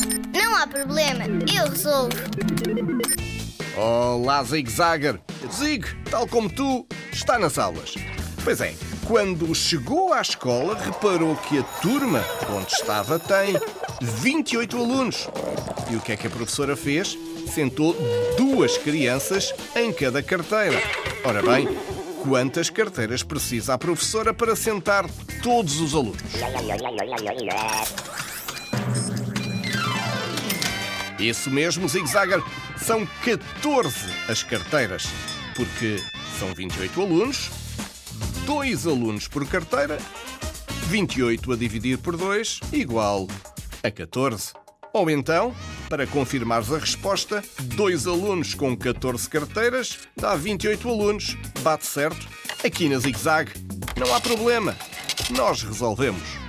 Não há problema, eu resolvo. Olá, Zig Zagger. Zig, tal como tu, está nas aulas. Pois é, quando chegou à escola, reparou que a turma onde estava tem 28 alunos. E o que é que a professora fez? Sentou duas crianças em cada carteira. Ora bem, quantas carteiras precisa a professora para sentar todos os alunos? Isso mesmo, Zig Zagger. São 14 as carteiras, porque são 28 alunos, 2 alunos por carteira, 28 a dividir por 2 igual a 14. Ou então, para confirmares a resposta, 2 alunos com 14 carteiras dá 28 alunos. Bate certo? Aqui na Zig Zag não há problema. Nós resolvemos.